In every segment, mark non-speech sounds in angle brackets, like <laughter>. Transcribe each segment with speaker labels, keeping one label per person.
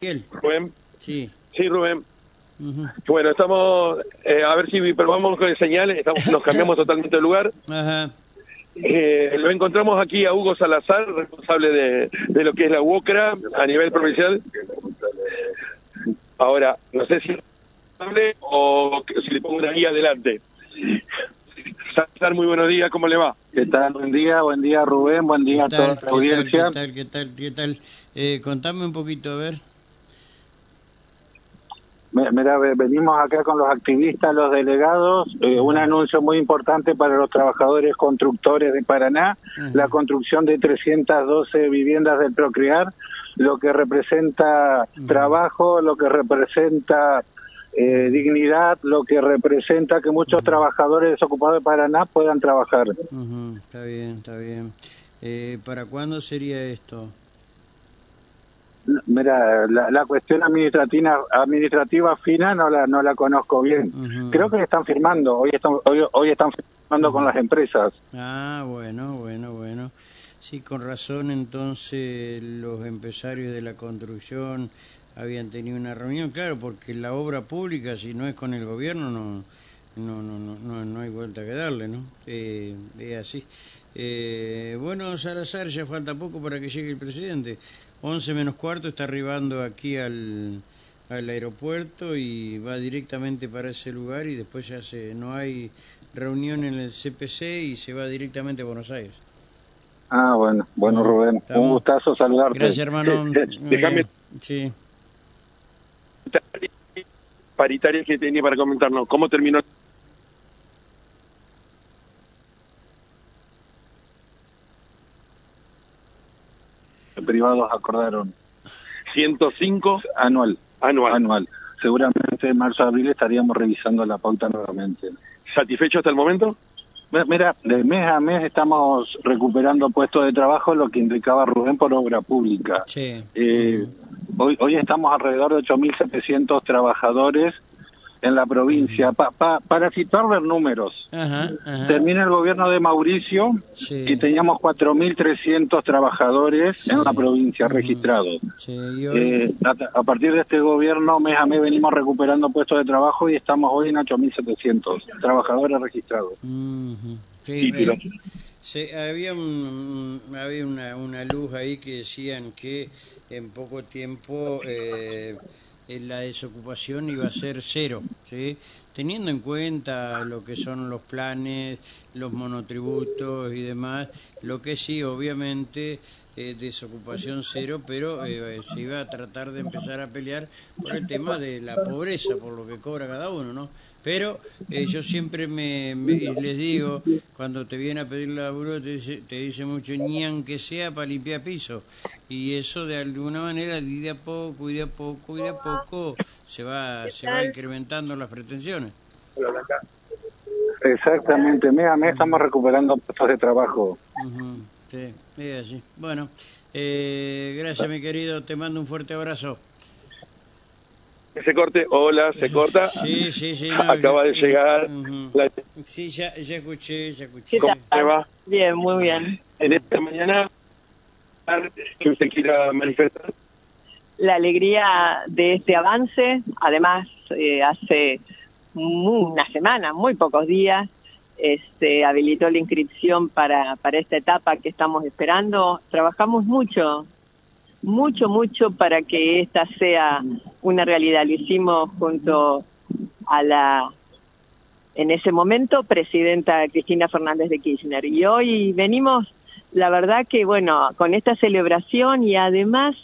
Speaker 1: Rubén.
Speaker 2: Sí.
Speaker 1: Sí, Rubén. Bueno, estamos, eh, a ver si probamos con el señal, estamos, nos cambiamos <laughs> totalmente de lugar.
Speaker 2: Ajá.
Speaker 1: Eh, lo encontramos aquí a Hugo Salazar, responsable de, de lo que es la UOCRA a nivel provincial. Ahora, no sé si o si le pongo una guía adelante. Salazar, muy buenos días, ¿cómo le va?
Speaker 3: ¿Qué tal? Buen día, buen día Rubén, buen día a
Speaker 2: ¿Qué
Speaker 3: toda la
Speaker 2: ¿Qué
Speaker 3: audiencia.
Speaker 2: tal? ¿Qué tal? ¿Qué tal? ¿Qué tal? Eh, contame un poquito, a ver.
Speaker 3: Mira, ve- venimos acá con los activistas, los delegados, eh, un anuncio muy importante para los trabajadores constructores de Paraná, la construcción de 312 viviendas del Procrear, lo que representa trabajo, lo que representa eh, dignidad, lo que representa que muchos trabajadores desocupados de Paraná puedan trabajar.
Speaker 2: Está bien, está bien. Eh, ¿Para cuándo sería esto?
Speaker 3: Mira, la, la cuestión administrativa, administrativa fina no la, no la conozco bien. Creo que están firmando, hoy están, hoy, hoy están firmando con las empresas.
Speaker 2: Ah, bueno, bueno, bueno. Sí, con razón, entonces los empresarios de la construcción habían tenido una reunión, claro, porque la obra pública, si no es con el gobierno, no no no no, no, no hay vuelta que darle, ¿no? Eh, es así. Eh, bueno, Salazar, ya falta poco para que llegue el presidente. 11 menos cuarto está arribando aquí al, al aeropuerto y va directamente para ese lugar y después ya se no hay reunión en el CPC y se va directamente a Buenos Aires.
Speaker 3: Ah, bueno, bueno Rubén,
Speaker 2: Estamos.
Speaker 3: un gustazo saludarte.
Speaker 2: Gracias, hermano.
Speaker 1: Eh, eh, déjame-.
Speaker 2: Sí.
Speaker 1: Paritaria que tenía para comentarnos, ¿cómo terminó?
Speaker 3: Privados acordaron
Speaker 1: 105
Speaker 3: anual,
Speaker 1: anual.
Speaker 3: anual. Seguramente en marzo abril estaríamos revisando la pauta nuevamente.
Speaker 1: ¿Satisfecho hasta el momento?
Speaker 3: Mi- Mira, de mes a mes estamos recuperando puestos de trabajo, lo que indicaba Rubén por obra pública.
Speaker 2: Sí.
Speaker 3: Eh, hoy, hoy estamos alrededor de 8.700 trabajadores en la provincia. Pa- pa- para situarle en números,
Speaker 2: Ajá, ajá.
Speaker 3: termina el gobierno de Mauricio
Speaker 2: Sí.
Speaker 3: y teníamos 4.300 trabajadores
Speaker 2: Sí.
Speaker 3: en la provincia registrados.
Speaker 2: Sí,
Speaker 3: Eh, a, a partir de este gobierno, mes a mes, venimos recuperando puestos de trabajo y estamos hoy en 8.700 trabajadores registrados.
Speaker 2: Sí, eh, había un- había una, una luz ahí que decían que en poco tiempo eh, la desocupación iba a ser cero, ¿sí? teniendo en cuenta lo que son los planes, los monotributos y demás, lo que sí, obviamente, desocupación cero, pero eh, se iba a tratar de empezar a pelear por el tema de la pobreza, por lo que cobra cada uno, ¿no? Pero eh, yo siempre me, me- les digo, cuando te viene a pedir laburo, te dice, te dice mucho, ni aunque sea para limpiar piso. Y eso de alguna manera, de a poco, y de a poco, y de a poco, se va, se va incrementando las pretensiones.
Speaker 3: Exactamente, mes a mes estamos recuperando puestos de trabajo.
Speaker 2: Sí, es así. Bueno, eh, gracias mi querido, te mando un fuerte abrazo.
Speaker 1: Se corte, hola, se corta.
Speaker 2: Sí, sí, sí. no, <laughs>
Speaker 1: Acaba de llegar. la-
Speaker 2: Sí, ya, ya escuché, ya escuché.
Speaker 4: ¿Qué
Speaker 1: ¿Cómo le va?
Speaker 4: Bien, muy bien.
Speaker 1: En esta mañana, que usted quiera manifestar.
Speaker 4: La alegría de este avance, además, eh, hace una semana, muy pocos días, este, habilitó la inscripción para, para esta etapa que estamos esperando. Trabajamos mucho, mucho, mucho para que esta sea una realidad. Lo hicimos junto a la, en ese momento, presidenta Cristina Fernández de Kirchner. Y hoy venimos, la verdad que, bueno, con esta celebración y además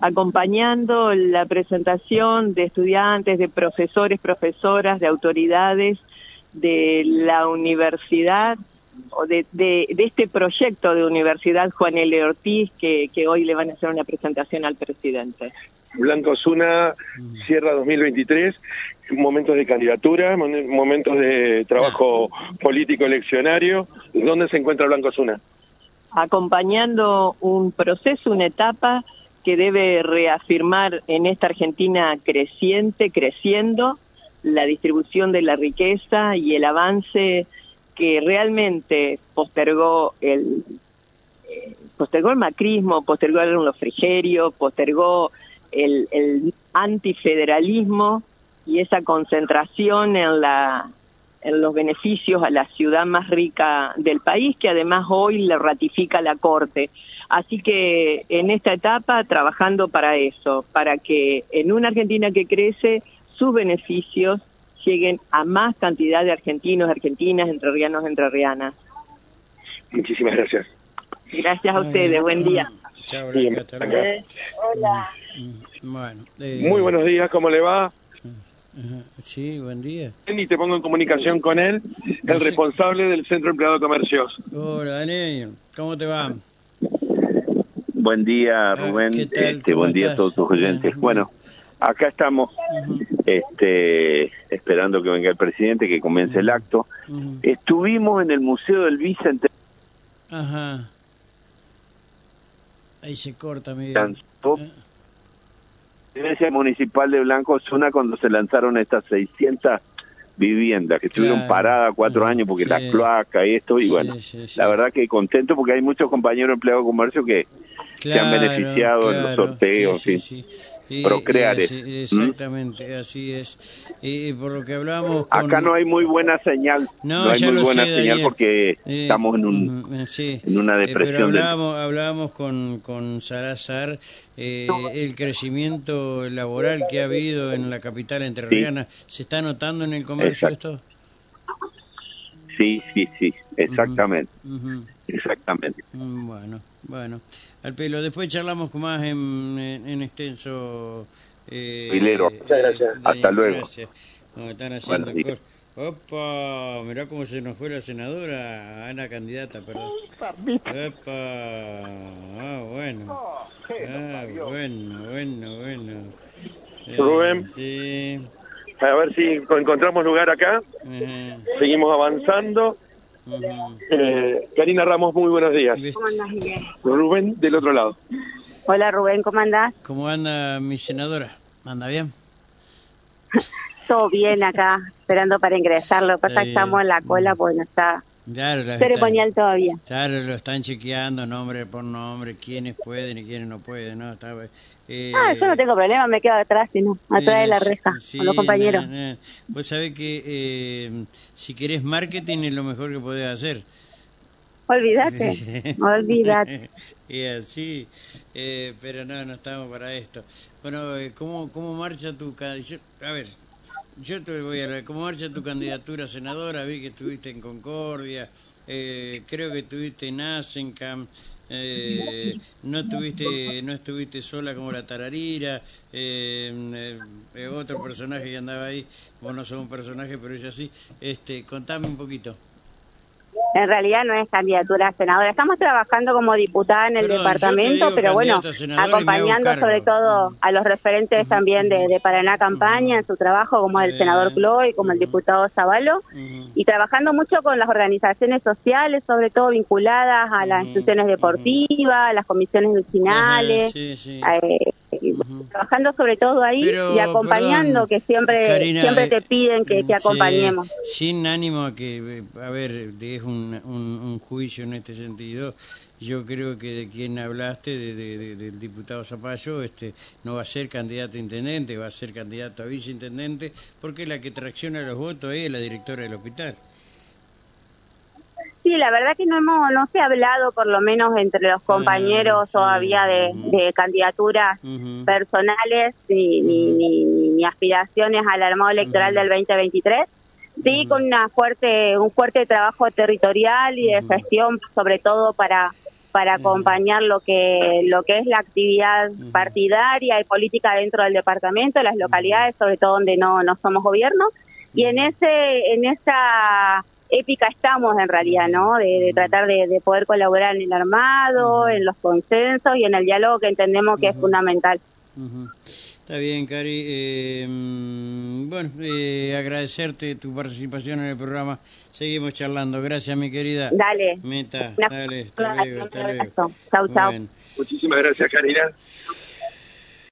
Speaker 4: acompañando la presentación de estudiantes, de profesores, profesoras, de autoridades de la universidad o de, de, de este proyecto de Universidad Juan L. Ortiz que, que hoy le van a hacer una presentación al presidente.
Speaker 1: Blanco Osuna cierra 2023, momentos de candidatura, momentos de trabajo político eleccionario. ¿Dónde se encuentra Blanco Osuna?
Speaker 4: acompañando un proceso, una etapa que debe reafirmar en esta Argentina creciente, creciendo, la distribución de la riqueza y el avance que realmente postergó el eh, postergó el macrismo, postergó el refrigerio, postergó el, el antifederalismo y esa concentración en la en los beneficios a la ciudad más rica del país, que además hoy le ratifica la Corte. Así que en esta etapa trabajando para eso, para que en una Argentina que crece, sus beneficios lleguen a más cantidad de argentinos, argentinas, entrerrianos, entrerrianas.
Speaker 1: Muchísimas gracias.
Speaker 4: Gracias a ustedes, buen día.
Speaker 2: Chao, Blanca, hasta luego.
Speaker 4: Eh, hola.
Speaker 2: Bueno, eh,
Speaker 1: Muy buenos días, ¿cómo le va?
Speaker 2: Sí, buen día.
Speaker 1: Y te pongo en comunicación con él, el responsable del Centro Empleado de Comercios.
Speaker 2: Hola, Daniel, ¿cómo te va?
Speaker 5: Buen día,
Speaker 2: Ah,
Speaker 5: Rubén.
Speaker 2: ¿qué tal?
Speaker 5: Este,
Speaker 2: ¿Cómo
Speaker 5: buen día a
Speaker 2: estás?
Speaker 5: todos tus oyentes.
Speaker 2: Ah,
Speaker 5: Bueno, acá estamos este, esperando que venga el presidente, que comience el acto. Estuvimos en el Museo del Bicentenario
Speaker 2: Ajá. Ahí se corta, Miguel.
Speaker 5: Iglesia Municipal de Blanco Zona cuando se lanzaron estas 600 viviendas que estuvieron
Speaker 2: Claro.
Speaker 5: paradas cuatro
Speaker 2: Ah,
Speaker 5: años porque
Speaker 2: sí.
Speaker 5: la cloaca y esto, y
Speaker 2: Sí,
Speaker 5: bueno,
Speaker 2: sí,
Speaker 5: la verdad que contento porque hay muchos compañeros empleados de comercio que se han beneficiado en los sorteos,
Speaker 2: sí,
Speaker 5: sí.
Speaker 2: sí, sí. Y-
Speaker 5: Procrear
Speaker 2: así- exactamente, así es. Y, y por lo que hablamos con...
Speaker 5: acá no hay muy buena señal,
Speaker 2: No,
Speaker 5: no, hay muy buena
Speaker 2: sé,
Speaker 5: señal porque
Speaker 2: Eh,
Speaker 5: estamos en un
Speaker 2: ujú, eh, sí.
Speaker 5: en una
Speaker 2: Eh,
Speaker 5: depresión
Speaker 2: pero
Speaker 5: del-
Speaker 2: hablábamos, hablábamos con, con Salazar eh, el crecimiento laboral que ha habido en la capital entrerriana. ¿Se está notando en el comercio
Speaker 5: Exacto.
Speaker 2: esto?
Speaker 5: Sí, sí, sí, exactamente,
Speaker 2: Ujú.
Speaker 5: exactamente.
Speaker 2: Mm, Bueno, bueno. Al pelo. Después charlamos con más en, en, en extenso. Eh,
Speaker 5: Filero.
Speaker 1: Muchas gracias.
Speaker 2: Daniel,
Speaker 5: Hasta luego.
Speaker 2: Gracias. Como están haciendo cosas. Opa, mirá cómo se nos fue la senadora, Ana candidata, perdón. Opa, ah, bueno. Ah, bueno, bueno, bueno. Eh,
Speaker 1: Rubén.
Speaker 2: Sí.
Speaker 1: A ver si encontramos lugar acá.
Speaker 2: eh,
Speaker 1: Seguimos avanzando. Eh, Karina Ramos, muy buenos días.
Speaker 2: ¿Viste
Speaker 4: ¿Cómo andás, Miguel?
Speaker 1: Rubén, del otro lado.
Speaker 4: Hola, Rubén, ¿cómo andás?
Speaker 2: ¿Cómo anda mi senadora? ¿Anda bien? <laughs>
Speaker 6: Todo bien acá, esperando para ingresar. Lo que pasa
Speaker 2: Está
Speaker 6: es que estamos en la cola porque no está
Speaker 2: Claro,
Speaker 6: ceremonial todavía.
Speaker 2: Claro, lo están chequeando nombre por nombre, quiénes pueden y quiénes no pueden, ¿no? Está, eh,
Speaker 6: Ah, yo no tengo problema, me quedo atrás, sino atrás de la
Speaker 2: eh,
Speaker 6: reja,
Speaker 2: sí,
Speaker 6: con los compañeros.
Speaker 2: Vos sabés que eh, si querés marketing es lo mejor que podés hacer.
Speaker 6: Olvídate, <laughs> olvídate. <laughs>
Speaker 2: y así, eh, pero no, no estamos para esto. Bueno, eh, ¿cómo, cómo marcha tu candidatura? A ver, yo te voy a. ¿Cómo marcha tu candidatura a senadora? Vi que estuviste en Concordia, eh, creo que estuviste en Asencam, eh, no estuviste no estuviste sola como la tararira, eh, eh, otro personaje que andaba ahí, vos no sos un personaje, pero ella sí. Este, contame un poquito.
Speaker 6: En realidad no es candidatura a senadora. Estamos trabajando como diputada en el departamento, pero bueno, acompañando sobre todo a los referentes también de, de Paraná Campaña en su trabajo, como el
Speaker 2: Bien.
Speaker 6: senador Cloy, como el diputado Zavalo, y trabajando mucho con las organizaciones sociales, sobre todo vinculadas a las instituciones deportivas, a las comisiones vecinales.
Speaker 2: Ajá, sí, sí.
Speaker 6: eh. Trabajando sobre todo ahí
Speaker 2: Pero,
Speaker 6: y acompañando
Speaker 2: perdón,
Speaker 6: que siempre
Speaker 2: Karina,
Speaker 6: siempre
Speaker 2: eh,
Speaker 6: te piden que, que
Speaker 2: sí,
Speaker 6: acompañemos
Speaker 2: sin ánimo a que, eh, a ver, es un, un, un juicio en este sentido. Yo creo que de quien hablaste, de, de- de- del diputado Zapallo, este, no va a ser candidato a intendente, va a ser candidato a viceintendente, porque la que tracciona los votos es la directora del hospital.
Speaker 6: Sí la verdad que no hemos no se ha hablado por lo menos entre los compañeros
Speaker 2: Ah, sí,
Speaker 6: todavía de, candidaturas personales ni, ni, ni, ni- ni aspiraciones al armado electoral
Speaker 2: Ujú.
Speaker 6: del 2023 sí con una fuerte un fuerte trabajo territorial y de gestión sobre todo para para acompañar lo que lo que es la actividad partidaria y política dentro del departamento, las localidades, sobre todo donde no no somos gobierno. Y en ese en esa épica estamos en realidad, ¿no? De, tratar de, de poder colaborar en el armado, en los consensos y en el diálogo que entendemos que es fundamental.
Speaker 2: Está bien, Cari. Eh, bueno, eh, agradecerte tu participación en el programa. Seguimos charlando. Gracias, mi querida.
Speaker 6: Dale.
Speaker 2: Meta,
Speaker 6: Una-
Speaker 2: dale, hasta luego, hasta luego.
Speaker 6: Chau, chau.
Speaker 2: Bueno.
Speaker 1: Muchísimas gracias, Karina.